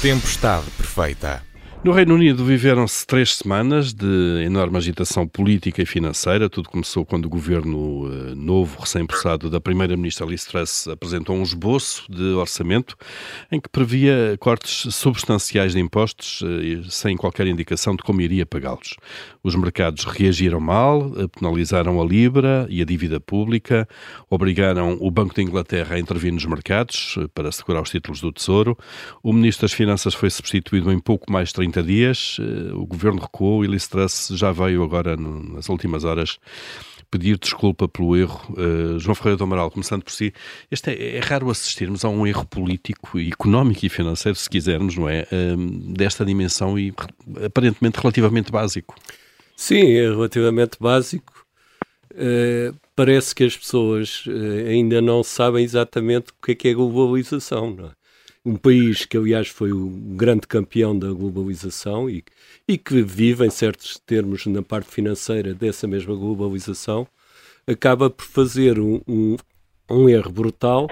Tempestade perfeita. No Reino Unido viveram-se três semanas de enorme agitação política e financeira. Tudo começou quando o governo uh, novo, recém-possado da primeira-ministra Liz Truss apresentou um esboço de orçamento em que previa cortes substanciais de impostos uh, sem qualquer indicação de como iria pagá-los. Os mercados reagiram mal, uh, penalizaram a Libra e a dívida pública, obrigaram o Banco de Inglaterra a intervir nos mercados para segurar os títulos do Tesouro. O Ministro das Finanças foi substituído em pouco mais de 30 30 dias, eh, o governo recuou e Liz Truss já veio agora, nas últimas horas, pedir desculpa pelo erro. Uh, João Ferreira do Amaral, começando por si, este é, é, raro assistirmos a um erro político, económico e financeiro, se quisermos, não é? Uh, desta dimensão e aparentemente relativamente básico. Sim, é relativamente básico. Uh, parece que as pessoas ainda não sabem exatamente o que é, que é globalização, não é? Um país que, aliás, foi o grande campeão da globalização e, e que vive, em certos termos, na parte financeira dessa mesma globalização, acaba por fazer um, um, um erro brutal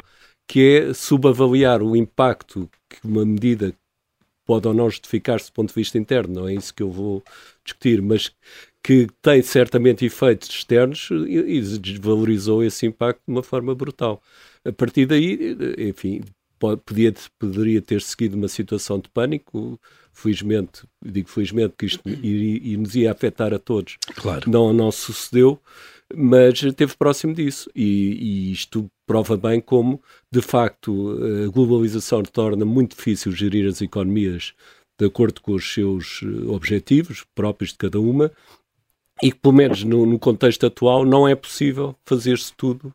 que é subavaliar o impacto que uma medida pode ou não justificar-se do ponto de vista interno, não é isso que eu vou discutir, mas que tem certamente efeitos externos e desvalorizou esse impacto de uma forma brutal. A partir daí, enfim, podia, poderia ter seguido uma situação de pânico, felizmente, digo felizmente que isto iria, nos ia afetar a todos. Claro. Não, não sucedeu, mas esteve próximo disso. E, e, isto prova bem como, de facto, a globalização torna muito difícil gerir as economias de acordo com os seus eh, objetivos próprios de cada uma e que, pelo menos no, no contexto atual, não é possível fazer-se tudo,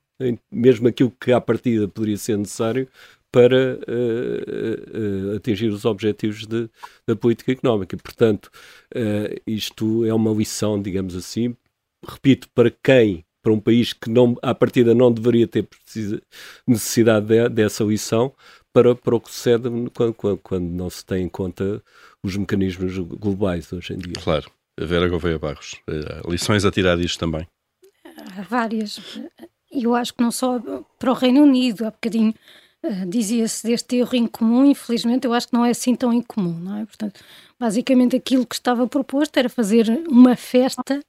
mesmo aquilo que à partida poderia ser necessário, para uh, uh, atingir os objetivos de, da política económica. Portanto, uh, isto é uma lição, digamos assim, repito, para quem, para um país que não, à partida não deveria ter precisa, necessidade de, dessa lição, para, para o que sucede quando, quando, quando, não se tem em conta os mecanismos globais hoje em dia. Claro. A Vera Gouveia Barros, lições a tirar disto também? Há várias. E eu acho que não só para o Reino Unido, há bocadinho Uh, Dizia-se deste erro incomum, infelizmente eu acho que não é assim tão incomum, não é? Portanto, basicamente aquilo que estava proposto era fazer uma festa,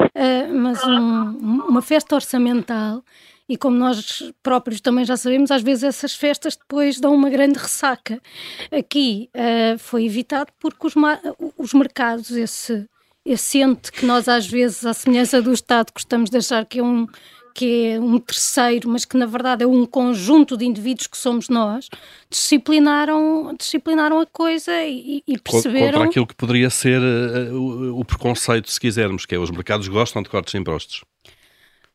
uh, mas um, uma festa orçamental e como nós próprios também já sabemos, às vezes essas festas depois dão uma grande ressaca. Aqui uh, foi evitado porque os, os mercados, esse, esse ente que nós às vezes, à semelhança do Estado, gostamos de achar que é um que é um terceiro, mas que na verdade é um conjunto de indivíduos que somos nós, disciplinaram, disciplinaram a coisa e, e perceberam... Contra aquilo que poderia ser uh, o, o preconceito, se quisermos, que é os mercados gostam de cortes de impostos.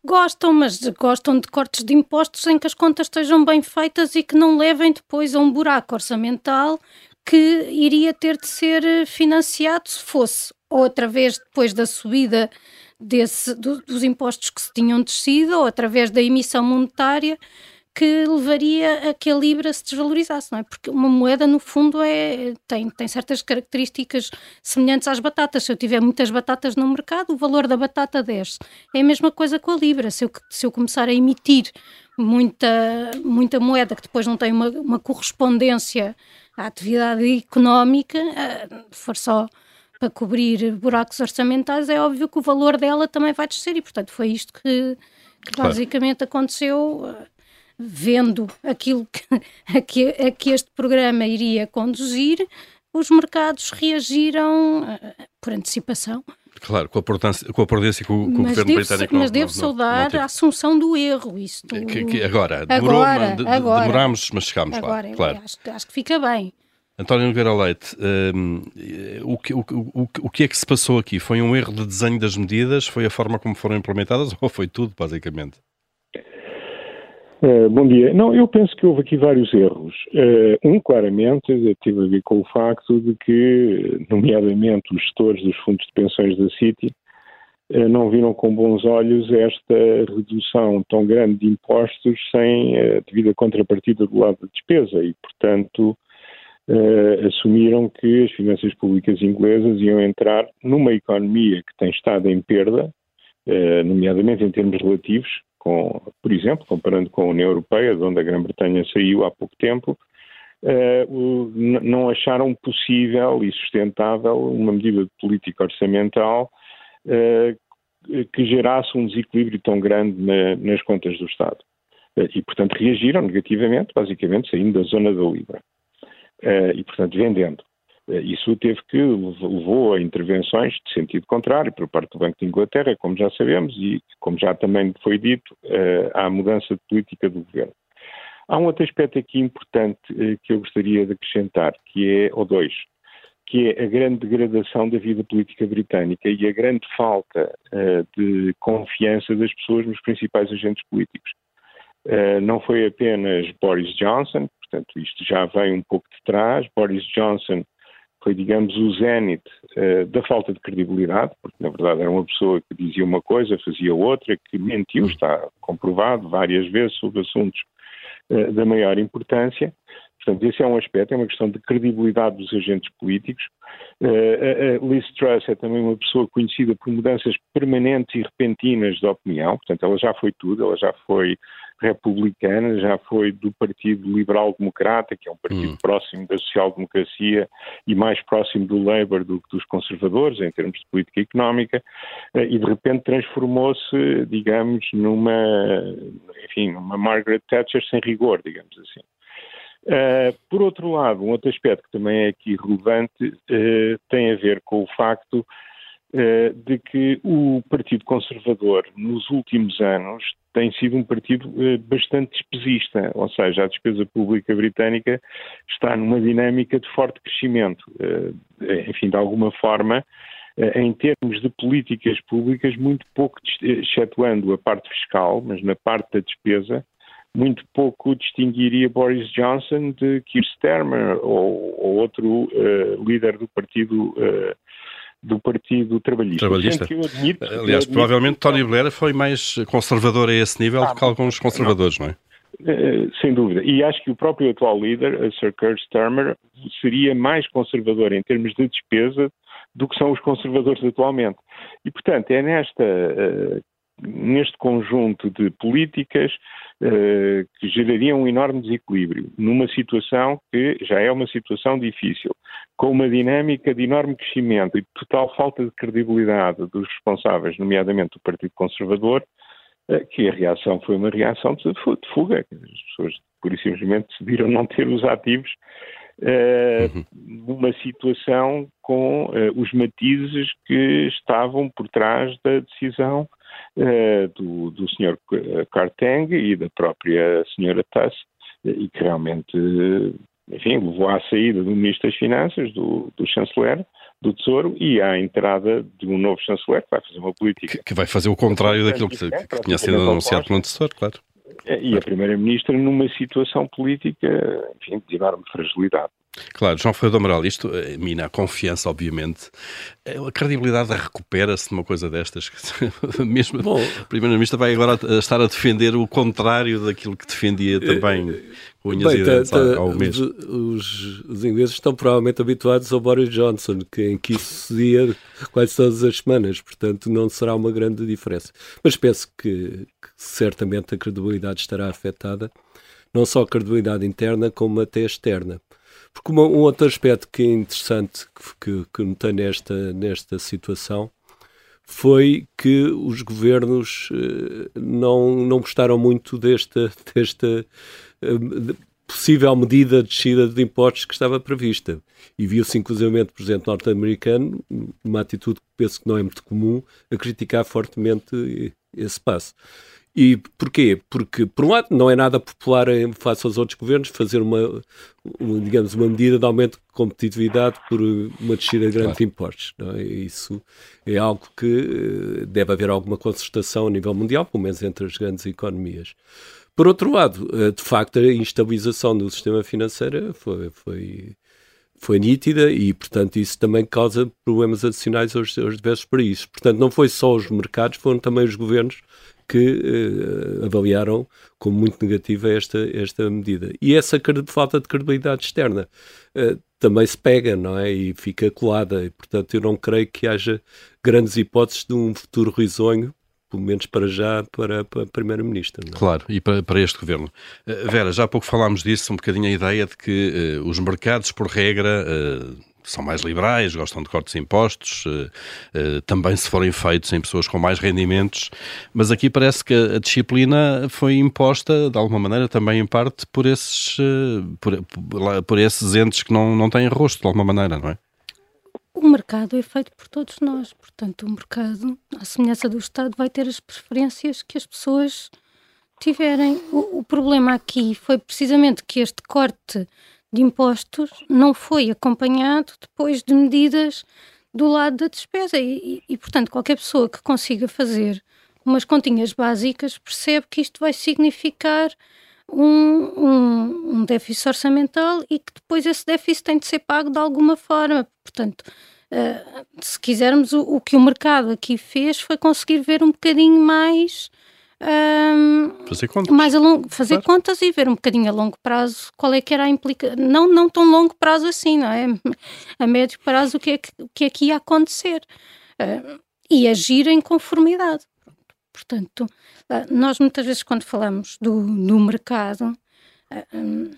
Gostam, mas gostam de cortes de impostos em que as contas estejam bem feitas e que não levem depois a um buraco orçamental que iria ter de ser financiado se fosse ou através depois da subida desse, do, dos impostos que se tinham descido ou através da emissão monetária que levaria a que a Libra se desvalorizasse, não é? Porque uma moeda, no fundo, é, tem, tem certas características semelhantes às batatas. Se eu tiver muitas batatas no mercado, o valor da batata desce. É a mesma coisa com a Libra. Se eu, se eu começar a emitir muita, muita moeda que depois não tem uma, uma correspondência à atividade económica, eh, for só para cobrir buracos orçamentais, é óbvio que o valor dela também vai descer e, portanto, foi isto que, que basicamente aconteceu, eh, vendo aquilo que, a, que, a que este programa iria conduzir, os mercados reagiram uh, por antecipação. Claro, com a, prudência, com a prudência que o, que o governo devo, britânico Mas não, devo não, saudar não, a assunção do erro. Isto, que, que agora, demorou, agora, de, agora, demorámos, mas chegámos agora, lá. Claro. Acho, acho que fica bem. António Nogueira Leite, um, o, que, o, o, o que é que se passou aqui? Foi um erro de desenho das medidas? Foi a forma como foram implementadas ou foi tudo, basicamente? Uh, bom dia. Não, eu penso que houve aqui vários erros. Uh, um, claramente, teve a ver com o facto de que, nomeadamente, os gestores dos fundos de pensões da City uh, não viram com bons olhos esta redução tão grande de impostos sem a devida contrapartida do lado da despesa e, portanto, uh, assumiram que as finanças públicas inglesas iam entrar numa economia que tem estado em perda, uh, nomeadamente em termos relativos, com, por exemplo, comparando com a União Europeia, de onde a Grã-Bretanha saiu há pouco tempo, uh, não acharam possível e sustentável uma medida de política orçamental uh, que gerasse um desequilíbrio tão grande na, nas contas do Estado. E, portanto, reagiram negativamente, basicamente saindo da zona da Libra. E, portanto, vendendo. Isso teve que levou a intervenções de sentido contrário por parte do Banco de Inglaterra, como já sabemos, e como já também foi dito, à mudança de política do governo. Há um outro aspecto aqui importante eh, que eu gostaria de acrescentar, que é, ou dois, que é a grande degradação da vida política britânica e a grande falta de confiança das pessoas nos principais agentes políticos. Uh, não foi apenas Boris Johnson, portanto, isto já vem um pouco de trás. Boris Johnson foi, digamos, o zénite uh, da falta de credibilidade, porque na verdade era uma pessoa que dizia uma coisa, fazia outra, que mentiu, está comprovado várias vezes sobre assuntos uh, da maior importância. Portanto, esse é um aspecto, é uma questão de credibilidade dos agentes políticos. Uh, uh, Liz Truss é também uma pessoa conhecida por mudanças permanentes e repentinas de opinião, portanto, ela já foi tudo, ela já foi republicana, já foi do Partido Liberal Democrata, que é um partido hum. próximo da social-democracia e mais próximo do Labour do que dos conservadores, em termos de política económica, eh, e de repente transformou-se, digamos, numa, enfim, numa Margaret Thatcher sem rigor, digamos assim. Uh, por outro lado, um outro aspecto que também é aqui relevante uh, tem a ver com o facto de que o Partido Conservador, nos últimos anos, tem sido um partido bastante despesista, ou seja, a despesa pública britânica está numa dinâmica de forte crescimento. enfim, de alguma forma, em termos de políticas públicas, muito pouco, excetuando a parte fiscal, mas na parte da despesa, muito pouco distinguiria Boris Johnson de Keir Starmer ou, ou outro uh, líder do partido uh, do Partido Trabalhista. Trabalhista. Admito, Aliás, provavelmente Tony Blair foi mais conservador a esse nível ah, do que alguns conservadores, não, não é? Uh, sem dúvida. E acho que o próprio atual líder, Sir Keir Starmer, seria mais conservador em termos de despesa do que são os conservadores atualmente. E, portanto, é nesta uh, neste conjunto de políticas que gerariam um enorme desequilíbrio, numa situação que já é uma situação difícil, com uma dinâmica de enorme crescimento e total falta de credibilidade dos responsáveis, nomeadamente do Partido Conservador, uh, que a reação foi uma reação de, fuga. As pessoas, por e simplesmente, decidiram não ter os ativos uh, uhum. numa situação com os matizes que estavam por trás da decisão uh, do, do Sr. Karteng e da própria Sra. Tass, e que realmente, enfim, levou à saída do Ministro das Finanças, do, do Chanceler, do Tesouro e à entrada de um novo chanceler que vai fazer uma política. Que, que vai fazer o contrário daquilo que, que, que tinha sido anunciado pelo Tesouro, claro. E a Primeira-Ministra numa situação política, enfim, de enorme fragilidade. Claro, João Ferreira do Amaral, isto eh, mina a confiança, obviamente. Eh, a credibilidade recupera-se de uma coisa destas. Mesmo Bom, a Primeira-Ministra vai agora estar a defender o contrário daquilo que defendia também com unhas bem, e dentes tá, ao mês. Os, os, ingleses estão provavelmente habituados ao Boris Johnson, que, em que isso se dia quase todas as semanas, portanto não será uma grande diferença. Mas penso que, que certamente a credibilidade estará afetada, não só a credibilidade interna, como até externa porque uma, um outro aspecto que é interessante que, que, que notei nesta, nesta situação foi que os governos eh, não, não gostaram muito desta, desta eh, possível medida de descida de impostos que estava prevista. E viu-se inclusivamente o presidente norte-americano, uma atitude que penso que não é muito comum, a criticar fortemente esse passo. E porquê? Porque, por um lado, não é nada popular em, face aos outros governos fazer uma, uma, digamos, uma medida de aumento de competitividade por uma descida de grandes claro. impostos. Não é? Isso é algo que eh, deve haver alguma concertação a nível mundial, pelo menos entre as grandes economias. Por outro lado, eh, de facto, a instabilização do sistema financeiro foi, foi, foi nítida e, portanto, isso também causa problemas adicionais aos, aos diversos países. Portanto, não foi só os mercados, foram também os governos que uh, avaliaram como muito negativa esta, esta medida. E essa falta de credibilidade externa uh, também se pega, não é? E fica colada. E, portanto, eu não creio que haja grandes hipóteses de um futuro risonho pelo menos para já, para, para a Primeira-Ministra. É? Claro, e para, para este governo. Uh, Vera, já há pouco falámos disso, um bocadinho a ideia de que uh, os mercados, por regra, uh, são mais liberais, gostam de cortes de impostos, também se forem feitos em pessoas com mais rendimentos, mas aqui parece que a disciplina foi imposta, de alguma maneira, também em parte por esses, por, por, por esses entes que não, não têm rosto, de alguma maneira, não é? o mercado é feito por todos nós, portanto, o mercado, à semelhança do Estado, vai ter as preferências que as pessoas tiverem. O, o, problema aqui foi precisamente que este corte de impostos não foi acompanhado depois de medidas do lado da despesa e, e, portanto, qualquer pessoa que consiga fazer umas continhas básicas percebe que isto vai significar um, um, um, déficit orçamental e que depois esse déficit tem de ser pago de alguma forma. Portanto, uh, se quisermos, o, o, que o mercado aqui fez foi conseguir ver um bocadinho mais. Um, fazer contas. Mais a longo, fazer claro. contas e ver um bocadinho a longo prazo qual é que era a implicação. Não, não tão longo prazo assim, não é? A médio prazo o que é que, o que, é que ia acontecer. Uh, e agir em conformidade. Portanto, ah, nós muitas vezes, quando falamos do, do mercado, um,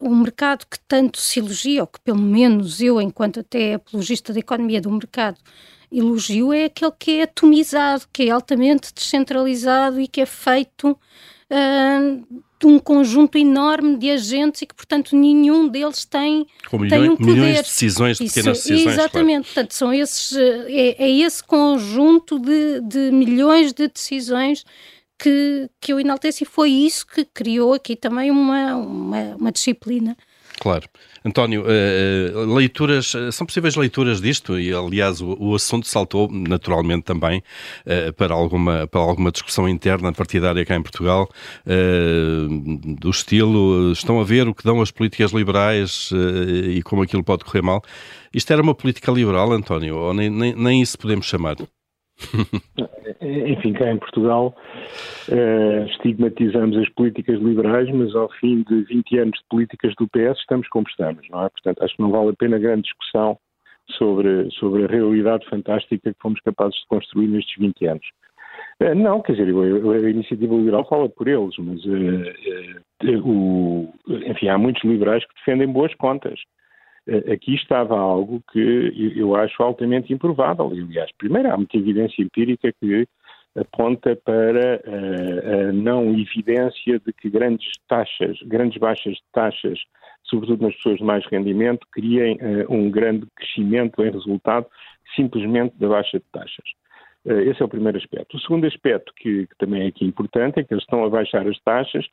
o mercado que tanto se elogia, ou que pelo menos eu, enquanto até apologista da economia do mercado, elogio, é aquele que é atomizado, que é altamente descentralizado e que é feito uh, de um conjunto enorme de agentes e que, portanto, nenhum deles tem, Com milhões, tem um poder. Milhões de decisões, de pequenas Isso, decisões. Exatamente, claro. portanto, são esses, é, é esse conjunto de, de milhões de decisões que, que eu enalteço e foi isso que criou aqui também uma, uma, uma disciplina Claro. António, uh, leituras, eh, são possíveis leituras disto? E, aliás, o, o assunto saltou naturalmente também para, alguma, para alguma discussão interna partidária cá em Portugal, do estilo, estão a ver o que dão as políticas liberais e como aquilo pode correr mal. Isto era uma política liberal, António, ou nem, nem, nem isso podemos chamar? Enfim, cá em Portugal uh, estigmatizamos as políticas liberais, mas ao fim de 20 anos de políticas do PS estamos como estamos, não é? Portanto, acho que não vale a pena grande discussão sobre, sobre a realidade fantástica que fomos capazes de construir nestes 20 anos. Uh, não, quer dizer, a, a, iniciativa liberal fala por eles, mas uh, o, enfim, há muitos liberais que defendem boas contas. Eh, aqui estava algo que eu acho altamente improvável. Aliás, primeiro, há muita evidência empírica que aponta para eh, a não evidência de que grandes taxas, grandes baixas de taxas, sobretudo nas pessoas de mais rendimento, criem eh, um grande crescimento em resultado simplesmente da baixa de taxas. Eh, esse é o primeiro aspecto. O segundo aspecto, que, que, também é aqui importante, é que eles estão a baixar as taxas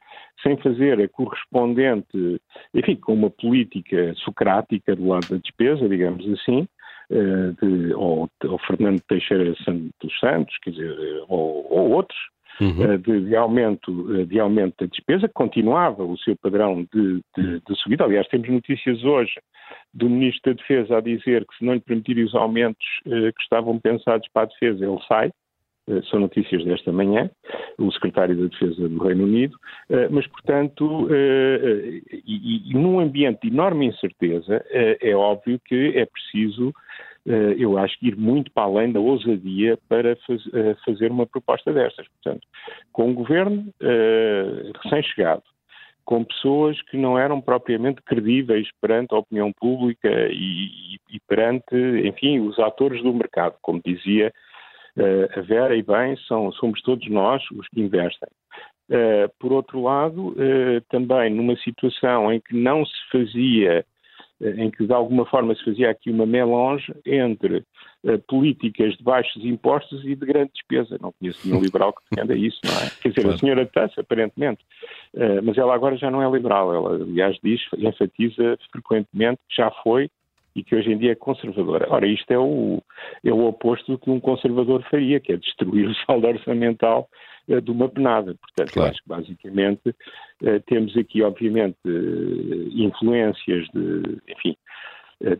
sem fazer a correspondente, enfim, com uma política socrática do lado da despesa, digamos assim, eh, de, ou, ou Fernando Teixeira dos Santos, quer dizer, ou, ou outros, uhum. de, de, aumento, de aumento da despesa, continuava o seu padrão de, de, de subida. Aliás, temos notícias hoje do Ministro da Defesa a dizer que se não lhe permitirem os aumentos eh, que estavam pensados para a defesa, ele sai. Eh, são notícias desta manhã, o secretário da Defesa do Reino Unido, eh, mas, portanto, eh, e, e, num ambiente de enorme incerteza, é óbvio que é preciso, eu acho, ir muito para além da ousadia para faz, fazer uma proposta destas. Portanto, com um governo recém-chegado, com pessoas que não eram propriamente credíveis perante a opinião pública e, e perante, enfim, os atores do mercado. Como dizia a Vera, e bem, são, somos todos nós os que investem. Por outro lado, também numa situação em que não se fazia em que de alguma forma se fazia aqui uma melange entre uh, políticas de baixos impostos e de grande despesa. Não conheço nenhum liberal que defenda isso, não é? Quer dizer, claro. a senhora Tassa, aparentemente, uh, mas ela agora já não é liberal, ela aliás diz, enfatiza frequentemente que já foi e que hoje em dia é conservadora. Ora, isto é o, é o oposto do que um conservador faria, que é destruir o saldo orçamental de uma penada. Portanto, claro. acho que basicamente uh, temos aqui, obviamente, uh, influências de, enfim,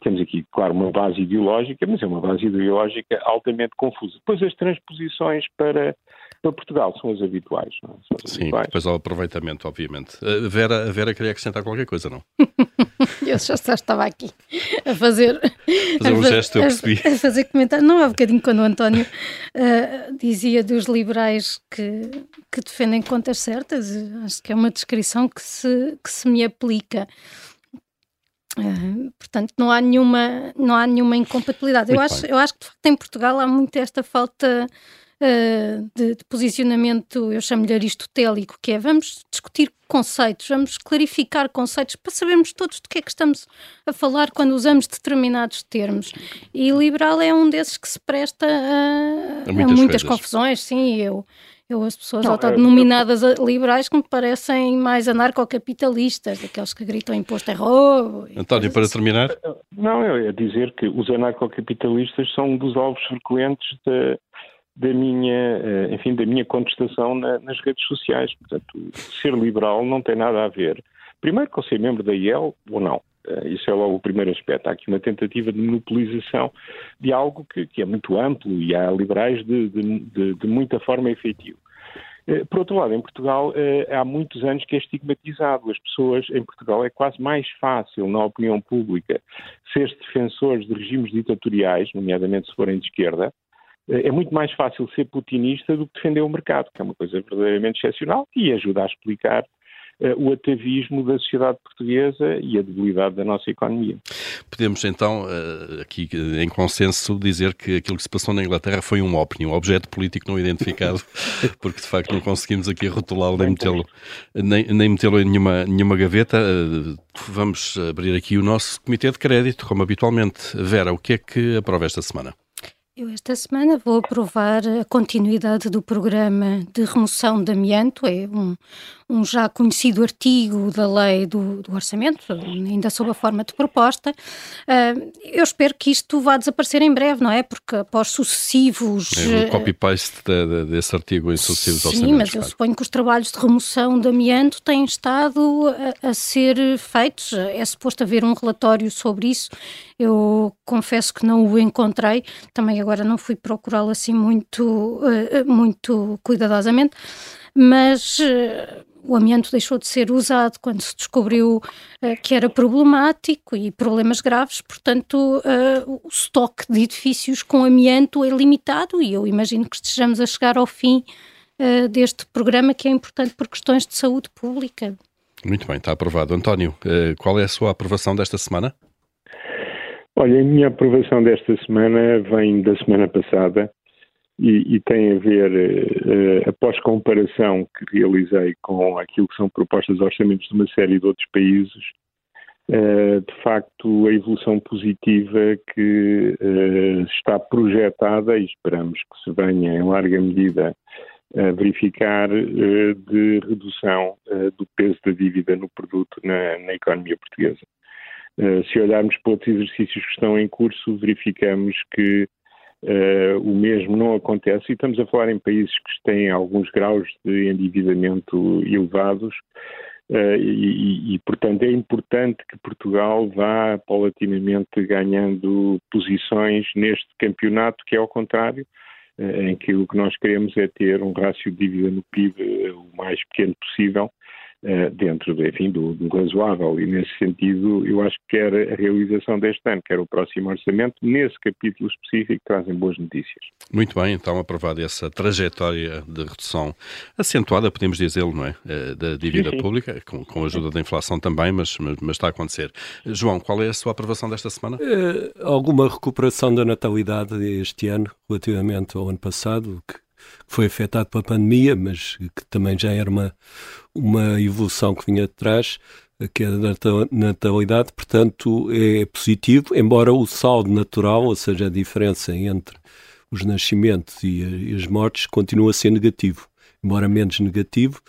temos aqui, claro, uma base ideológica, mas é uma base ideológica altamente confusa. Depois as transposições para para Portugal são as habituais. Não é? São Sim, habituais. depois ao aproveitamento, obviamente. A Vera, a Vera queria acrescentar qualquer coisa, não? eu já estava aqui a fazer... Fazer um gesto, eu percebi. A, a fazer comentário. Não, há bocadinho quando o António uh, dizia dos liberais que, que defendem contas certas, acho que é uma descrição que se, que se me aplica. Uh, portanto, não há nenhuma, não há nenhuma incompatibilidade. eu acho, eu acho que de facto em Portugal há muito esta falta uh, de, de, posicionamento, eu chamo-lhe aristotélico, que é vamos discutir conceitos, vamos clarificar conceitos para sabermos todos do que é que estamos a falar quando usamos determinados termos. E liberal é um desses que se presta a, a muitas, a muitas confusões, sim, eu eu as pessoas não, autodenominadas eu... liberais que me parecem mais anarcocapitalistas, aqueles que gritam imposto é roubo. António, para assim. terminar? Não, eu ia dizer que os anarcocapitalistas são um dos alvos frequentes da, da minha, eh, enfim, da minha contestação na, nas redes sociais. Portanto, ser liberal não tem nada a ver, primeiro com ser membro da IEL ou não. Eh, isso é logo o primeiro aspecto. Há aqui uma tentativa de monopolização de algo que, que é muito amplo e há liberais de, de, de, de muita forma efetiva. Eh, por outro lado, em Portugal eh, há muitos anos que é estigmatizado. As pessoas em Portugal é quase mais fácil, na opinião pública, ser defensores de regimes ditatoriais, nomeadamente se forem de esquerda, é muito mais fácil ser putinista do que defender o mercado, que é uma coisa verdadeiramente excepcional e ajuda a explicar o atavismo da sociedade portuguesa e a debilidade da nossa economia. Podemos então, uh, aqui em consenso, dizer que aquilo que se passou na Inglaterra foi um OPNI, um objeto político não identificado, porque de facto não conseguimos aqui rotulá-lo nem metê-lo nem, nem metê-lo em nenhuma, nenhuma gaveta. Vamos abrir aqui o nosso comitê de crédito, como habitualmente. Vera, o que é que aprova esta semana? Eu esta semana vou aprovar a continuidade do programa de remoção de amianto, é um, um já conhecido artigo da lei do, do, orçamento, ainda sob a forma de proposta. Uh, eu espero que isto vá desaparecer em breve, não é? Porque após sucessivos... É um copy-paste de, de, desse artigo em sucessivos sim, orçamentos. Sim, mas eu suponho que os trabalhos de remoção de amianto têm estado a, a ser feitos. É suposto haver um relatório sobre isso. Eu confesso que não o encontrei. Também agora não fui procurá-lo assim muito, eh, muito cuidadosamente, mas eh, o amianto deixou de ser usado quando se descobriu eh, que era problemático e problemas graves, portanto, o estoque de edifícios com amianto é limitado e eu imagino que estejamos a chegar ao fim deste programa que é importante por questões de saúde pública. Muito bem, está aprovado. António, qual é a sua aprovação desta semana? Olha, a minha aprovação desta semana vem da semana passada e, e tem a ver, uh, após comparação que realizei com aquilo que são propostas de orçamentos de uma série de outros países, uh, de facto a evolução positiva que está projetada e esperamos que se venha em larga medida a verificar de redução do peso da dívida no produto na, na economia portuguesa. Eh, se olharmos para outros exercícios que estão em curso, verificamos que uh, o mesmo não acontece e estamos a falar em países que têm alguns graus de endividamento elevados uh, e, e, portanto, é importante que Portugal vá paulatinamente ganhando posições neste campeonato, que é ao contrário, em que o que nós queremos é ter um rácio de dívida no PIB o mais pequeno possível eh, dentro enfim, do, do, razoável. E, nesse sentido, eu acho que quer a realização deste ano, quer o próximo orçamento, nesse capítulo específico, trazem boas notícias. Muito bem, então, aprovada essa trajetória de redução acentuada, podemos dizê-lo, não é? Eh, da dívida sim, sim. pública, com, com, a ajuda da inflação também, mas, mas, mas, está a acontecer. João, qual é a sua aprovação desta semana? Uh, alguma recuperação da natalidade este ano, relativamente ao ano passado, que que foi afetado pela pandemia, mas que também já era uma, uma evolução que vinha de trás, que é da natalidade, portanto é positivo, embora o saldo natural, ou seja, a diferença entre os nascimentos e as mortes, continue a ser negativo embora menos negativo,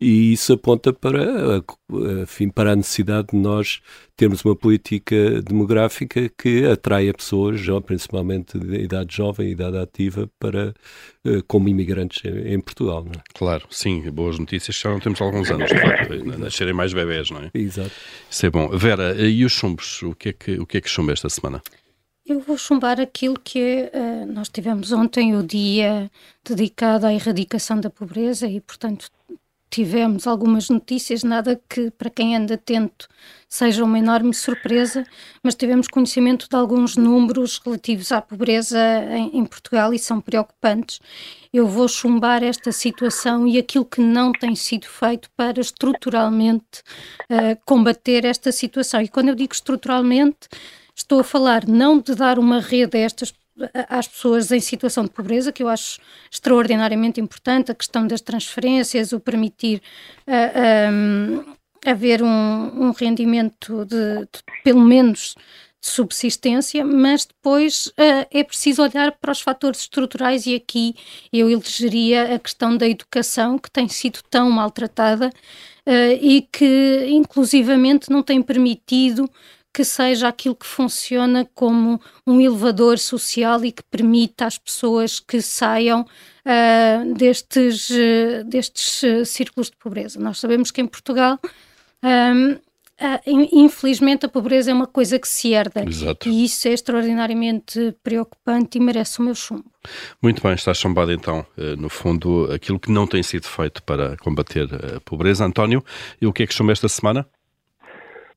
e isso aponta para, enfim, para a necessidade de nós termos uma política demográfica que atraia pessoas, principalmente de idade jovem, idade ativa, para, eh, como imigrantes em Portugal. É? Claro, sim, boas notícias, já não temos alguns anos, de facto, nascerem mais bebés, não é? Exato. Isso é bom. Vera, e os chumbos, o que é que, o que, é que chumba esta semana? Eu vou chumbar aquilo que é, nós tivemos ontem o dia dedicado à erradicação da pobreza e, portanto, tivemos algumas notícias, nada que para quem anda atento seja uma enorme surpresa, mas tivemos conhecimento de alguns números relativos à pobreza em, em Portugal e são preocupantes. Eu vou chumbar esta situação e aquilo que não tem sido feito para estruturalmente uh, combater esta situação. E quando eu digo estruturalmente, estou a falar não de dar uma rede a estas às pessoas em situação de pobreza, que eu acho extraordinariamente importante, a questão das transferências, o permitir uh, ah, um, haver um, um rendimento de, de, pelo menos, de subsistência, mas depois uh, é preciso olhar para os fatores estruturais e aqui eu elegeria a questão da educação, que tem sido tão maltratada uh, e que, inclusivamente, não tem permitido que seja aquilo que funciona como um elevador social e que permita às pessoas que saiam uh, destes, uh, destes uh, círculos de pobreza. Nós sabemos que em Portugal. Um, infelizmente, a pobreza é uma coisa que se herda Exato. e isso é extraordinariamente preocupante e merece o meu chumbo. Muito bem, está chumbado então, no fundo, aquilo que não tem sido feito para combater a pobreza. António, e o que é que chumba esta semana?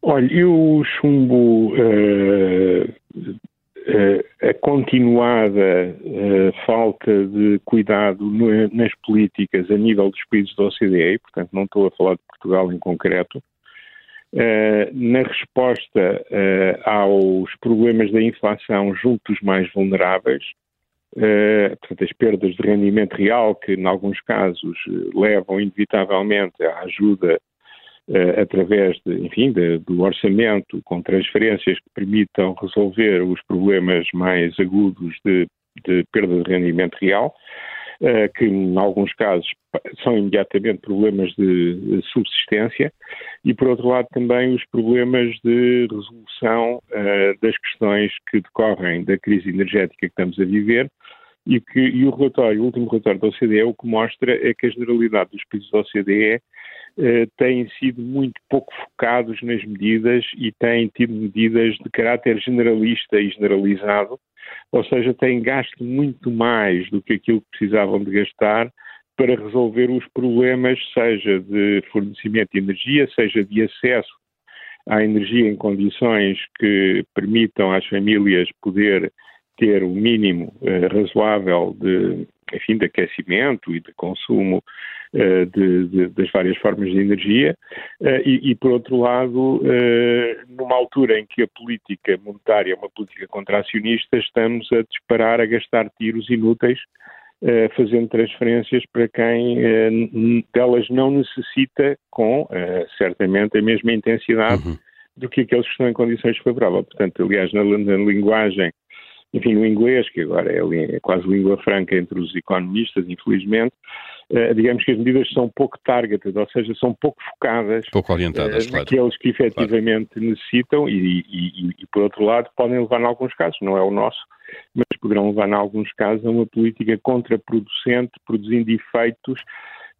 Olha, eu chumbo uh, uh, a continuada uh, falta de cuidado no, nas políticas a nível dos países da OCDE, portanto não estou a falar de Portugal em concreto, na resposta aos problemas da inflação junto dos mais vulneráveis, portanto, as perdas de rendimento real, que em alguns casos levam inevitavelmente à ajuda uh, através de, enfim, de, do orçamento, com transferências que permitam resolver os problemas mais agudos de, de perda de rendimento real, uh, que em alguns casos são imediatamente problemas de, subsistência, e por outro lado também os problemas de resolução uh, das questões que decorrem da crise energética que estamos a viver, e, que, e o relatório, o último relatório da OCDE, o que mostra é que a generalidade dos países da OCDE eh, têm sido muito pouco focados nas medidas e têm tido medidas de caráter generalista e generalizado, ou seja, têm gasto muito mais do que aquilo que precisavam de gastar para resolver os problemas, seja de fornecimento de energia, seja de acesso à energia em condições que permitam às famílias poder ter o mínimo eh, razoável de, enfim, de aquecimento e de consumo uh, de, de, das várias formas de energia, uh, e, e, por outro lado, uh, numa altura em que a política monetária é uma política contracionista, estamos a disparar, a gastar tiros inúteis, fazendo transferências para quem delas não necessita com, certamente, a mesma intensidade uhum. do que aqueles que estão em condições favoráveis. Portanto, aliás, na, na linguagem enfim, o inglês, que agora é, é quase língua franca entre os economistas, infelizmente, uh, digamos que as medidas são pouco targeted, ou seja, são pouco focadas pouco orientadas, uh, naqueles que efetivamente claro. necessitam e, e, e, por outro lado, podem levar, em alguns casos, não é o nosso, mas poderão levar, em alguns casos, a uma política contraproducente, produzindo efeitos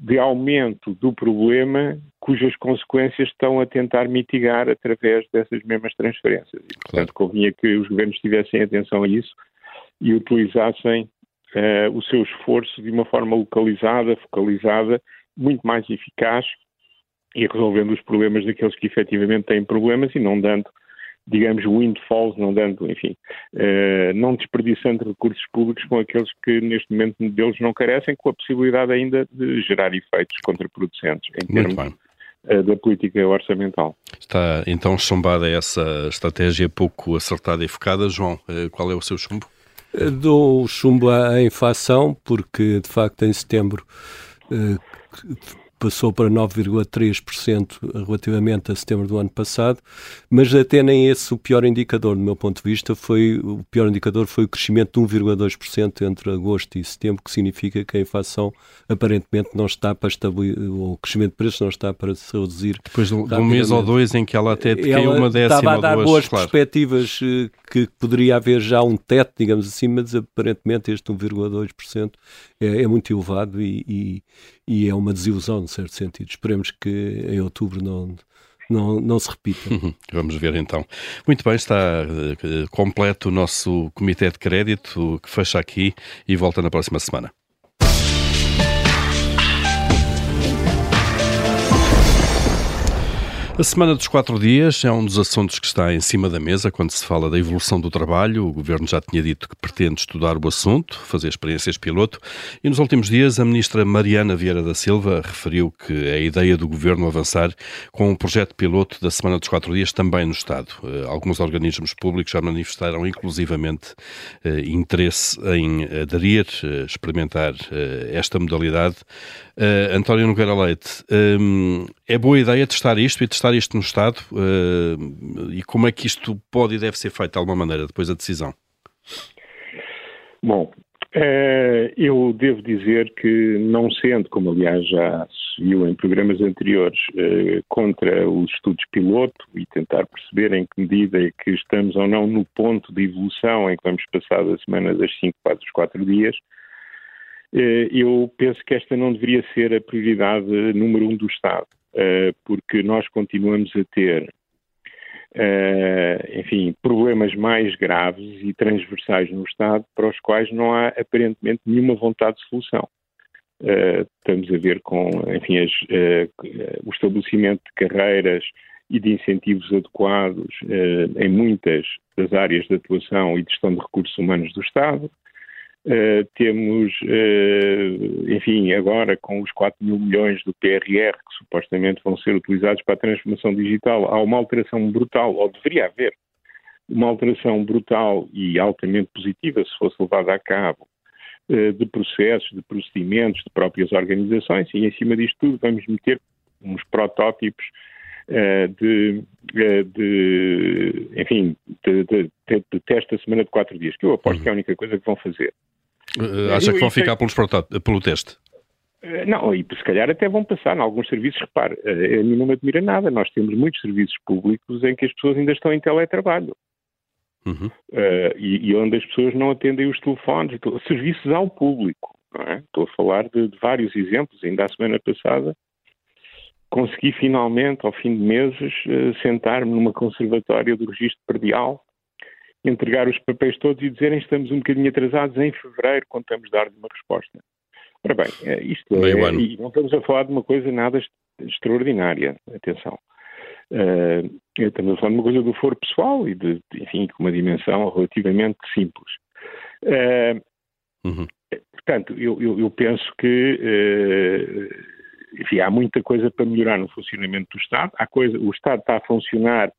de aumento do problema cujas consequências estão a tentar mitigar através dessas mesmas transferências. E, portanto, convinha que os governos tivessem atenção a isso e utilizassem uh, o seu esforço de uma forma localizada, focalizada, muito mais eficaz e resolvendo os problemas daqueles que efetivamente têm problemas e não dando digamos, windfalls, não dando, enfim, uh, não desperdiçando recursos públicos com aqueles que neste momento deles não carecem, com a possibilidade ainda de gerar efeitos contraproducentes em Muito termos uh, da política orçamental. Está então chumbada essa estratégia pouco acertada e focada. João, uh, qual é o seu chumbo? Dou chumbo à inflação, porque de facto em setembro passou para 9,3% relativamente a setembro do ano passado, mas até nem esse o pior indicador, do meu ponto de vista, foi o pior indicador foi o crescimento de 1,2% entre agosto e setembro, que significa que a inflação aparentemente não está para estabilizar, o crescimento de preços não está para se reduzir. Depois de um mês ou dois em que ela até caiu uma décima Estava a dar duas, boas claro. perspectivas eh, que poderia haver já um teto, digamos assim, mas aparentemente este 1,2% é, é muito elevado e, e, e, é uma desilusão, de certo sentido. Esperemos que em outubro não, não, não se repita. Vamos ver então. Muito bem, está uh, completo o nosso Comitê de Crédito, que fecha aqui e volta na próxima semana. A Semana dos Quatro Dias é um dos assuntos que está em cima da mesa quando se fala da evolução do trabalho. O Governo já tinha dito que pretende estudar o assunto, fazer experiências piloto, e nos últimos dias a Ministra Mariana Vieira da Silva referiu que a ideia do Governo avançar com um projeto piloto da Semana dos Quatro Dias também no Estado. Eh, alguns organismos públicos já manifestaram inclusivamente eh, interesse em aderir, eh, experimentar esta modalidade. António Nogueira Leite, é boa ideia testar isto e testar isto no Estado? Uh, e como é que isto pode e deve ser feito de alguma maneira depois da decisão? Bom, uh, eu devo dizer que, não sendo, como aliás já se viu em programas anteriores, uh, contra os estudos piloto e tentar perceber em que medida é que estamos ou não no ponto de evolução em que vamos passar da semana das 5 para os 4 dias, eu penso que esta não deveria ser a prioridade número um do Estado. Eh, porque nós continuamos a ter, uh, enfim, problemas mais graves e transversais no Estado para os quais não há aparentemente nenhuma vontade de solução. Estamos a ver com, enfim, as, o estabelecimento de carreiras e de incentivos adequados em muitas das áreas de atuação e de gestão de recursos humanos do Estado, Uh, temos, uh, enfim, agora com os 4 mil milhões do PRR que supostamente vão ser utilizados para a transformação digital, há uma alteração brutal, ou deveria haver uma alteração brutal e altamente positiva se fosse levada a cabo uh, de processos, de procedimentos, de próprias organizações e em cima disto tudo vamos meter uns protótipos de, de, enfim, de, de, de, teste a semana de quatro dias, que eu aposto uhum. que é a única coisa que vão fazer. Uh, acha que vão ficar pelos pelo teste? Uh, não, e se calhar até vão passar em alguns serviços. Repare, uh, a mim não me admira nada. Nós temos muitos serviços públicos em que as pessoas ainda estão em teletrabalho. Uhum. Uh, e, e, onde as pessoas não atendem os telefones, serviços ao público. É? Estou a falar de, de, vários exemplos. Ainda a semana passada consegui finalmente, ao fim de meses, sentar-me numa conservatória do registro perdial entregar os papéis todos e dizerem estamos um bocadinho atrasados, em fevereiro contamos dar-lhe uma resposta. Ora bem, eh, isto é, e não estamos a falar de uma coisa nada extraordinária, atenção. Uh, estamos a falar de uma coisa do foro pessoal e de, enfim, com uma dimensão relativamente simples. Uh, uhum. Portanto, eu, eu, eu, penso que uh, enfim, há muita coisa para melhorar no funcionamento do Estado. Há coisa, o Estado está a funcionar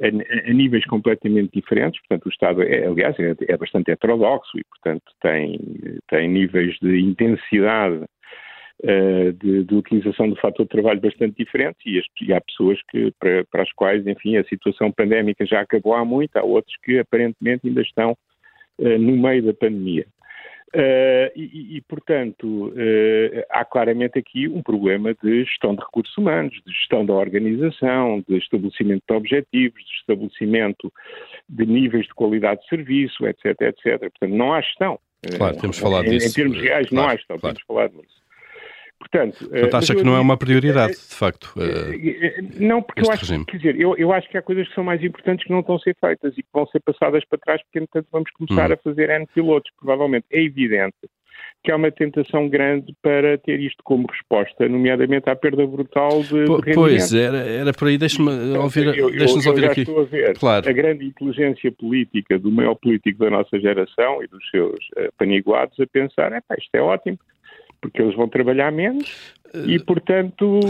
a, a, níveis completamente diferentes, portanto o Estado, é, aliás, é, é, bastante heterodoxo e, portanto, tem, tem níveis de intensidade uh, de, de, utilização do fator de trabalho bastante diferentes e, e há pessoas que, para, para, as quais, enfim, a situação pandémica já acabou há muito, há outros que aparentemente ainda estão uh, no meio da pandemia. Uh, e, e, portanto, uh, há claramente aqui um problema de gestão de recursos humanos, de gestão da organização, de estabelecimento de objetivos, de estabelecimento de níveis de qualidade de serviço, etc, etc. Portanto, não há gestão. Claro, temos falado em, disso. Em termos reais, claro, não há gestão, claro. temos falado nisso. Portanto, Portanto acha que não é uma prioridade, de facto? Não, porque eu acho, regime. quer dizer, eu, eu acho que há coisas que são mais importantes que não estão a ser feitas e que vão ser passadas para trás, porque, entretanto, vamos começar hum. a fazer N pilotos. Provavelmente é evidente que há uma tentação grande para ter isto como resposta, nomeadamente à perda brutal de, P Pois, era, era por aí, deixe-me ouvir, deixe-nos ouvir eu aqui. Estou a ver claro. a grande inteligência política do maior político da nossa geração e dos seus uh, paniguados a pensar, é isto é ótimo, porque eles vão trabalhar menos e, eh, portanto,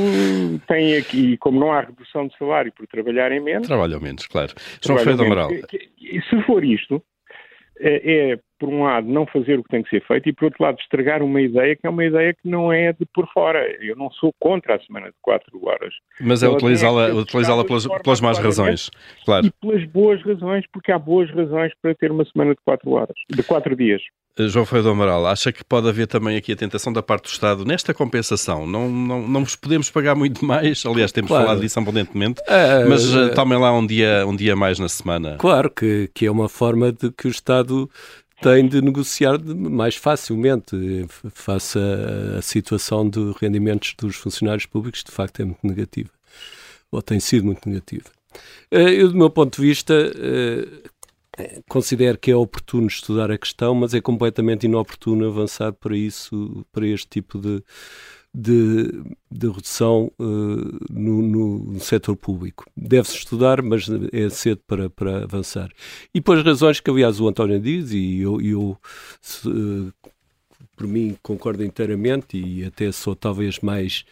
têm aqui, como não há redução de salário por trabalharem menos. Trabalham menos, claro. João Freire Amaral. Se for isto, é, é, por um lado, não fazer o que tem que ser feito e, por outro lado, estragar uma ideia que é uma ideia que não é de por fora. Eu não sou contra a semana de 4 horas. Mas é utilizá-la utilizá pelas, pelas más razões, claro. E pelas boas razões, porque há boas razões para ter uma semana de 4 horas, de 4 dias. João Freire do Amaral, acha que pode haver também aqui a tentação da parte do Estado nesta compensação? Não, não, não vos podemos pagar muito mais, aliás, temos claro. falado disso abundantemente, é, mas uh, tomem lá um dia, um dia mais na semana. Claro que, que é uma forma de que o Estado tem de negociar mais facilmente face à situação de rendimentos dos funcionários públicos, de facto é muito negativa. ou tem sido muito negativa. Eu, do meu ponto de vista, considero que é oportuno estudar a questão, mas é completamente inoportuno avançar para isso, para este tipo de, de, de redução uh, no, no, setor público. Deve-se estudar, mas é cedo para, para avançar. E por as razões que, aliás, o António diz, e eu, eu se, uh, por mim concordo inteiramente, e até sou talvez mais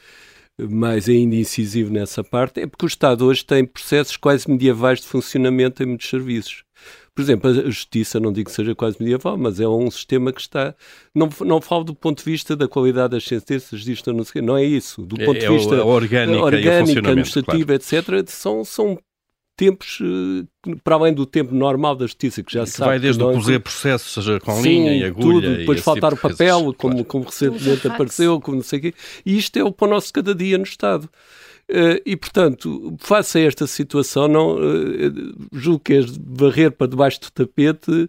mais ainda incisivo nessa parte, é porque o Estado hoje tem processos quase medievais de funcionamento em muitos serviços. Por exemplo, a justiça, não digo que seja quase medieval, mas é um sistema que está. Não, não falo do ponto de vista da qualidade das sentenças, disto não sei não é isso. Do ponto é, de vista é orgânica, orgânica administrativa, claro. etc., são, são tempos uh, para além do tempo normal da justiça, que já que sabe. Vai desde o cozer processo, seja com Sim, linha e agulha. Tudo, depois faltar tipo o papel, coisas, como, claro. como recentemente apareceu, como não sei o quê. E isto é o pão nosso cada dia no Estado. Uh, e, portanto, face a esta situação, não, uh, julgo que é varrer para debaixo do tapete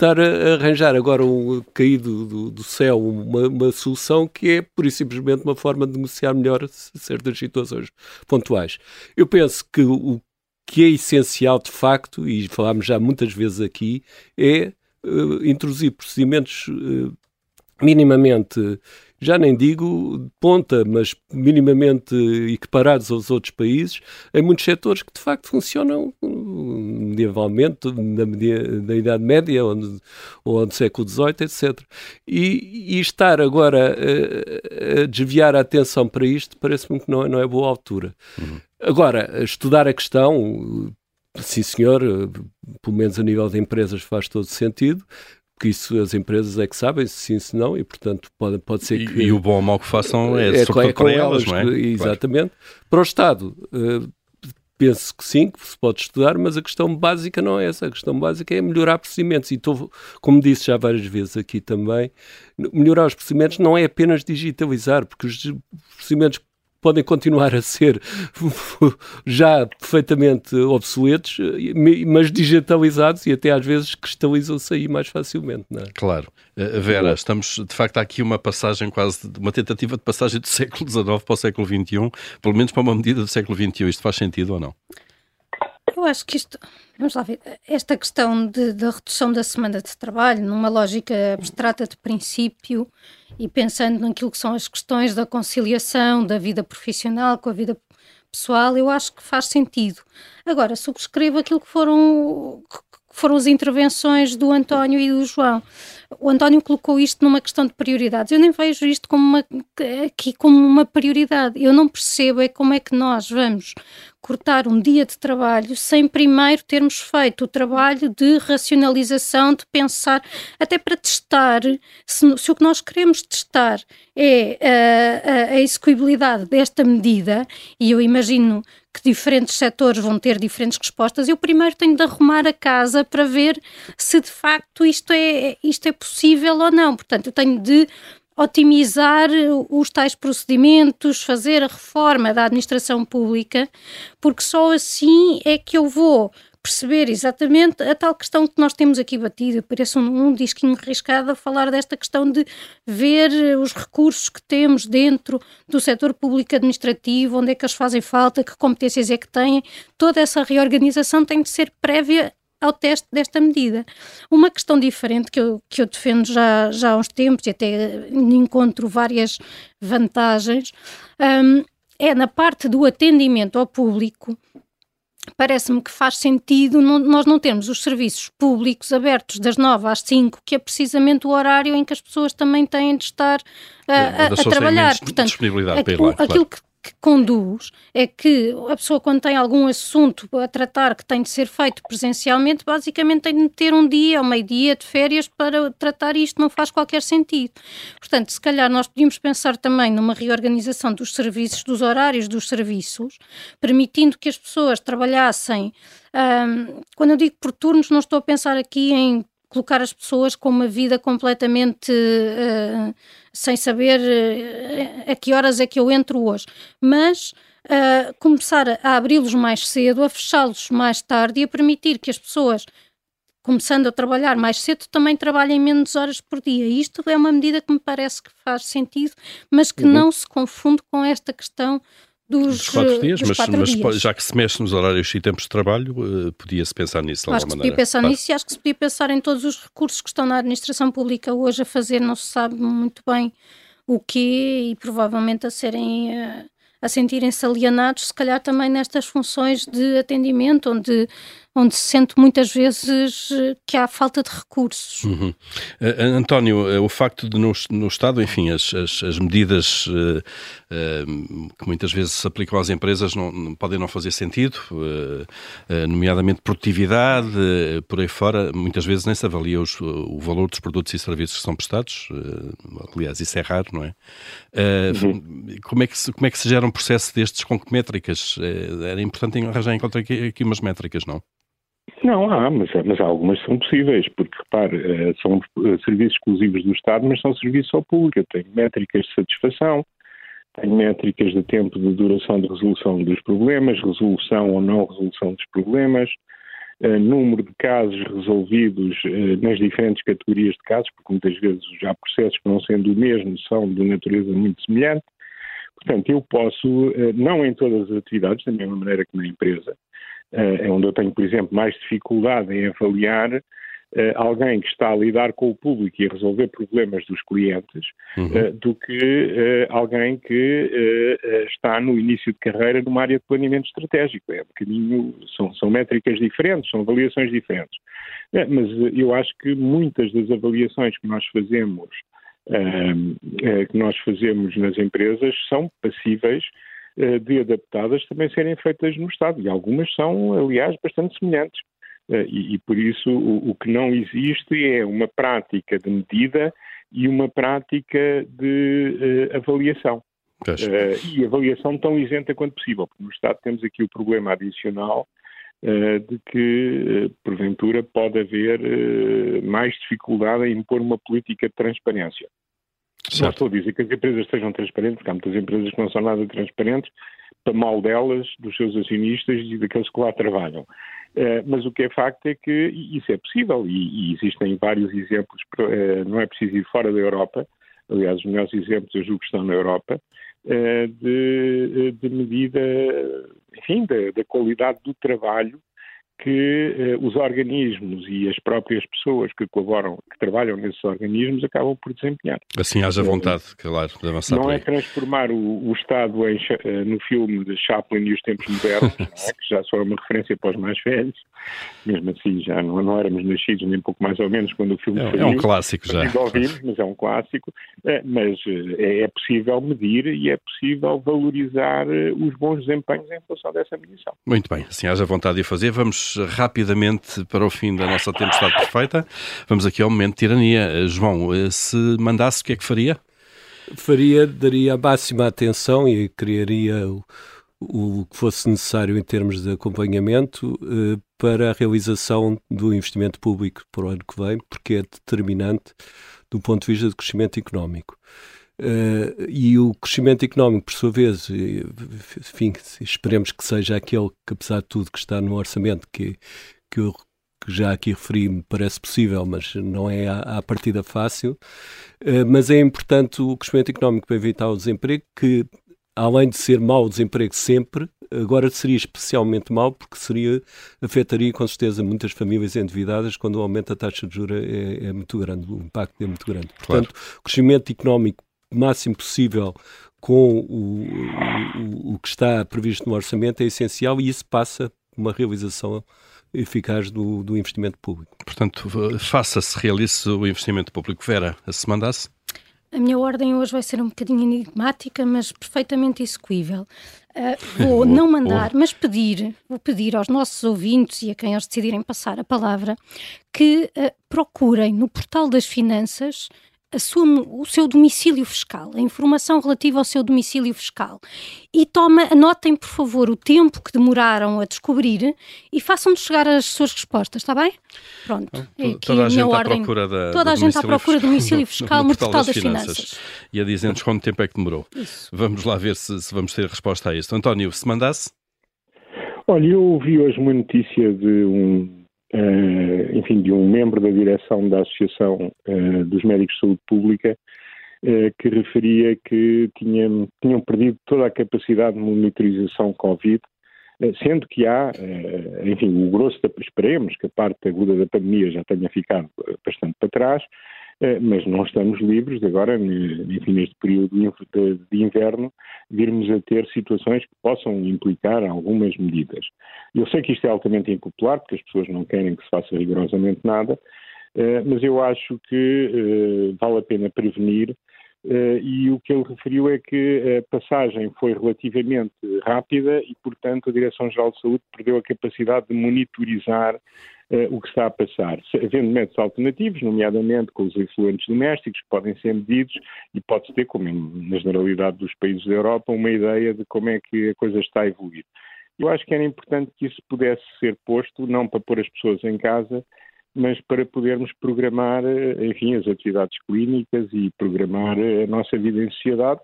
estar a arranjar agora um caído do, do céu uma, uma, solução que é pura e simplesmente uma forma de negociar melhor certas situações pontuais. Eu penso que o que é essencial de facto, e falámos já muitas vezes aqui, é uh, introduzir procedimentos uh, minimamente já nem digo ponta, mas minimamente equiparados aos outros países, em muitos setores que de facto funcionam medievalmente, na, na Idade Média ou no, ou no século XVIII, etc. E, e estar agora a, a, desviar a atenção para isto parece-me que não, não é boa altura. Uhum. Agora, estudar a questão, sim senhor, pelo menos a nível de empresas faz todo sentido, que isso as empresas é que sabem, se sim, se não, e portanto pode, pode ser que... E, e o bom ou mau que façam é, é é para elas, não é? Exatamente. Claro. Para o Estado, uh, penso que sim, que se pode estudar, mas a questão básica não é essa. A questão básica é melhorar procedimentos. E estou, como disse já várias vezes aqui também, melhorar os procedimentos não é apenas digitalizar, porque os procedimentos podem continuar a ser já perfeitamente obsoletos, mas digitalizados e até às vezes cristalizam-se aí mais facilmente. Não é? Claro. Uh, Vera, estamos, de facto, há aqui uma passagem quase, uma tentativa de passagem do século XIX para o século XXI, pelo menos para uma medida do século XXI. Isto faz sentido ou não? Eu acho que isto, vamos lá ver, esta questão da redução da semana de trabalho, numa lógica abstrata de princípio e pensando naquilo que são as questões da conciliação da vida profissional com a vida pessoal, eu acho que faz sentido. Agora, subscrevo aquilo que foram, que foram as intervenções do António e do João. O António colocou isto numa questão de prioridades. Eu nem vejo isto como uma, aqui como uma prioridade. Eu não percebo é como é que nós vamos cortar um dia de trabalho sem primeiro termos feito o trabalho de racionalização, de pensar, até para testar, se, se o que nós queremos testar é a, a, a execuibilidade desta medida, e eu imagino que diferentes setores vão ter diferentes respostas, eu primeiro tenho de arrumar a casa para ver se de facto isto é, isto é possível ou não. Portanto, eu tenho de otimizar os tais procedimentos, fazer a reforma da administração pública, porque só assim é que eu vou perceber exatamente a tal questão que nós temos aqui batido. Parece um, um disquinho arriscado a falar desta questão de ver os recursos que temos dentro do setor público administrativo, onde é que eles fazem falta, que competências é que têm. Toda essa reorganização tem de ser prévia ao teste desta medida. Uma questão diferente que eu, que eu defendo já, já há uns tempos e até encontro várias vantagens um, é na parte do atendimento ao público. Parece-me que faz sentido não, nós não termos os serviços públicos abertos das 9 às 5, que é precisamente o horário em que as pessoas também têm de estar uh, a, a, trabalhar. Portanto, aquilo claro. que que conduz é que a pessoa, quando tem algum assunto a tratar que tem de ser feito presencialmente, basicamente tem de ter um dia ou meio dia de férias para tratar isto, não faz qualquer sentido. Portanto, se calhar nós podíamos pensar também numa reorganização dos serviços, dos horários dos serviços, permitindo que as pessoas trabalhassem. Um, quando eu digo por turnos, não estou a pensar aqui em colocar as pessoas com uma vida completamente uh, sem saber uh, a que horas é que eu entro hoje, mas uh, começar a abri-los mais cedo, a fechá-los mais tarde e a permitir que as pessoas começando a trabalhar mais cedo, também trabalhem menos horas por dia. Isto é uma medida que me parece que faz sentido, mas que uhum. não se confunde com esta questão dos, dos quatro dias, dos mas, quatro mas dias. já que se mexe nos horários e tempos de trabalho, uh, podia-se pensar nisso de Acho que alguma se podia maneira. pensar Claro. nisso e acho que se podia pensar em todos os recursos que estão na administração pública hoje a fazer, não se sabe muito bem o quê e provavelmente a serem. eh, a sentirem-se alienados, se calhar também nestas funções de atendimento, onde, onde se sente muitas vezes eh, que há falta de recursos. Uhum. Uh, António, uh, o facto de no, no Estado, enfim, as, as, as medidas uh, uh, que muitas vezes se aplicam às empresas não, não- podem não fazer sentido, uh, uh, nomeadamente produtividade, uh, por aí fora, muitas vezes nem se avalia os- o valor dos produtos e serviços que são prestados, uh, aliás, isso é raro, não é? Uh, como, é que se, como é que se gera um processo destes com que métricas? Uh, era importante arranjar encontrar aqui, aqui umas métricas, não? Não há, mas, mas algumas são possíveis, porque, repare, eh, são eh, serviços exclusivos do Estado, mas são serviços ao público. Eu tenho métricas de satisfação, tenho métricas de tempo de duração de resolução dos problemas, resolução ou não resolução dos problemas, eh, número de casos resolvidos nas diferentes categorias de casos, porque muitas vezes já processos que não sendo o mesmo são de natureza muito semelhante. Portanto, eu posso, não em todas as atividades, da mesma maneira que na empresa, é onde eu tenho, por exemplo, mais dificuldade em avaliar eh, alguém que está a lidar com o público e a resolver problemas dos clientes, Uhum. eh, do que eh, alguém que eh, eh, está no início de carreira numa área de planeamento estratégico. É um bocadinho, são, são métricas diferentes, são avaliações diferentes. Eh, mas eh, eu acho que muitas das avaliações que nós fazemos eh, que nós fazemos nas empresas são passíveis eh, de adaptadas também serem feitas no Estado. E algumas são, aliás, bastante semelhantes. Eh, E, e por isso o, o que não existe é uma prática de medida e uma prática de eh, avaliação. Eh, e avaliação tão isenta quanto possível, porque no Estado temos aqui o problema adicional eh, de que, eh, porventura, pode haver eh, mais dificuldade em impor uma política de transparência. Não Certo. estou a dizer que as empresas sejam transparentes, porque há muitas empresas que não são nada transparentes, para mal delas, dos seus acionistas e daqueles que lá trabalham. Eh, mas o que é facto é que isso é possível e, e existem vários exemplos, eh, não é preciso ir fora da Europa, aliás, os melhores exemplos eu julgo que estão na Europa, eh, de, de medida, enfim, da, da qualidade do trabalho que eh, os organismos e as próprias pessoas que colaboram, que trabalham nesses organismos, acabam por desempenhar. Assim haja vontade, claro, de avançar Não é transformar o, o Estado em, eh, no filme de Chaplin e os tempos modernos, é? que já só é uma referência para os mais velhos, mesmo assim já não, não éramos nascidos nem pouco mais ou menos quando o filme É, saiu. é um clássico já. Mas ouvimos, mas é um clássico. Eh, Mas é, é possível medir e é possível valorizar os bons desempenhos em função dessa medição. Muito bem, assim haja vontade de fazer. Vamos rapidamente para o fim da nossa tempestade perfeita. Vamos aqui ao momento de tirania. Eh, João, eh, se mandasse, o que é que faria? faria, daria a máxima atenção e criaria o, o que fosse necessário em termos de acompanhamento eh, para a realização do investimento público para o ano que vem, porque é determinante do ponto de vista do crescimento económico. Eh, e o crescimento económico, por sua vez, enfim, esperemos que seja aquele que, apesar de tudo, que está no orçamento, que, que eu que já aqui referi, me parece possível, mas não é à, à partida fácil. Eh, mas é importante o crescimento económico para evitar o desemprego, que além de ser mau o desemprego sempre, agora seria especialmente mau porque seria, afetaria com certeza muitas famílias endividadas quando o aumento da taxa de juros é, é muito grande, o impacto é muito grande. Portanto, o crescimento económico máximo possível com o, o, o que está previsto no orçamento é essencial e isso passa por uma realização eficaz do, do investimento público. Portanto, faça-se, realize o investimento público. Vera, se mandasse? A minha ordem hoje vai ser um bocadinho enigmática, mas perfeitamente execuível. Uh, vou não mandar, mas pedir, vou pedir aos nossos ouvintes e a quem eles decidirem passar a palavra que uh, procurem no portal das finanças sua, o seu domicílio fiscal, a informação relativa ao seu domicílio fiscal. E toma, anotem, por favor, o tempo que demoraram a descobrir e façam-nos chegar as suas respostas, está bem? Pronto. É aqui Toda a gente à ordem. procura da Toda do a gente à domicílio procura do domicílio fiscal no, portal, das, finanças. finanças. E a dizer-nos quanto tempo é que demorou. Isso. Vamos lá ver se, se vamos ter resposta a isto. António, se mandasse? Olha, eu ouvi hoje uma notícia de um, enfim, de um membro da direção da Associação eh, dos Médicos de Saúde Pública eh, que referia que tinham, perdido toda a capacidade de monitorização Covid, eh, sendo que há, eh, enfim, o grosso, da, esperemos que a parte aguda da pandemia já tenha ficado bastante para trás, mas não estamos livres de agora, enfim, neste período de inverno, virmos a ter situações que possam implicar algumas medidas. Eu sei que isto é altamente impopular, porque as pessoas não querem que se faça rigorosamente nada, mas eu acho que vale a pena prevenir e o que ele referiu é que a passagem foi relativamente rápida e, portanto, a Direção-Geral de Saúde perdeu a capacidade de monitorizar uh, o que está a passar. Havendo métodos alternativos, nomeadamente com os influentes domésticos, que podem ser medidos e pode-se ter, como na generalidade dos países da Europa, uma ideia de como é que a coisa está a evoluir. Eu acho que era importante que isso pudesse ser posto, não para pôr as pessoas em casa, mas para podermos programar, eh, enfim, as atividades clínicas e programar a nossa vida em sociedade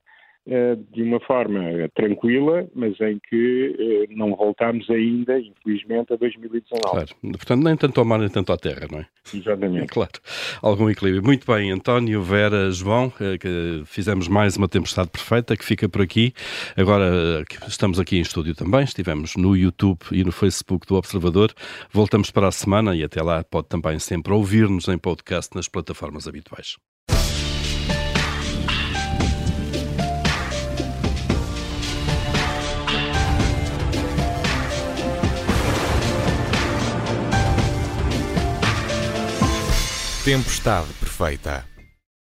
de uma forma tranquila, mas em que eh, não voltamos ainda, infelizmente, a 2019. Claro, portanto, nem tanto ao mar, nem tanto à terra, não é? Exatamente. Claro, algum equilíbrio. Muito bem, António, Vera, João, eh, que fizemos mais uma tempestade perfeita, que fica por aqui. Agora estamos aqui em estúdio também, estivemos no YouTube e no Facebook do Observador. Voltamos para a semana e até lá pode também sempre ouvir-nos em podcast nas plataformas habituais. Tempestade perfeita.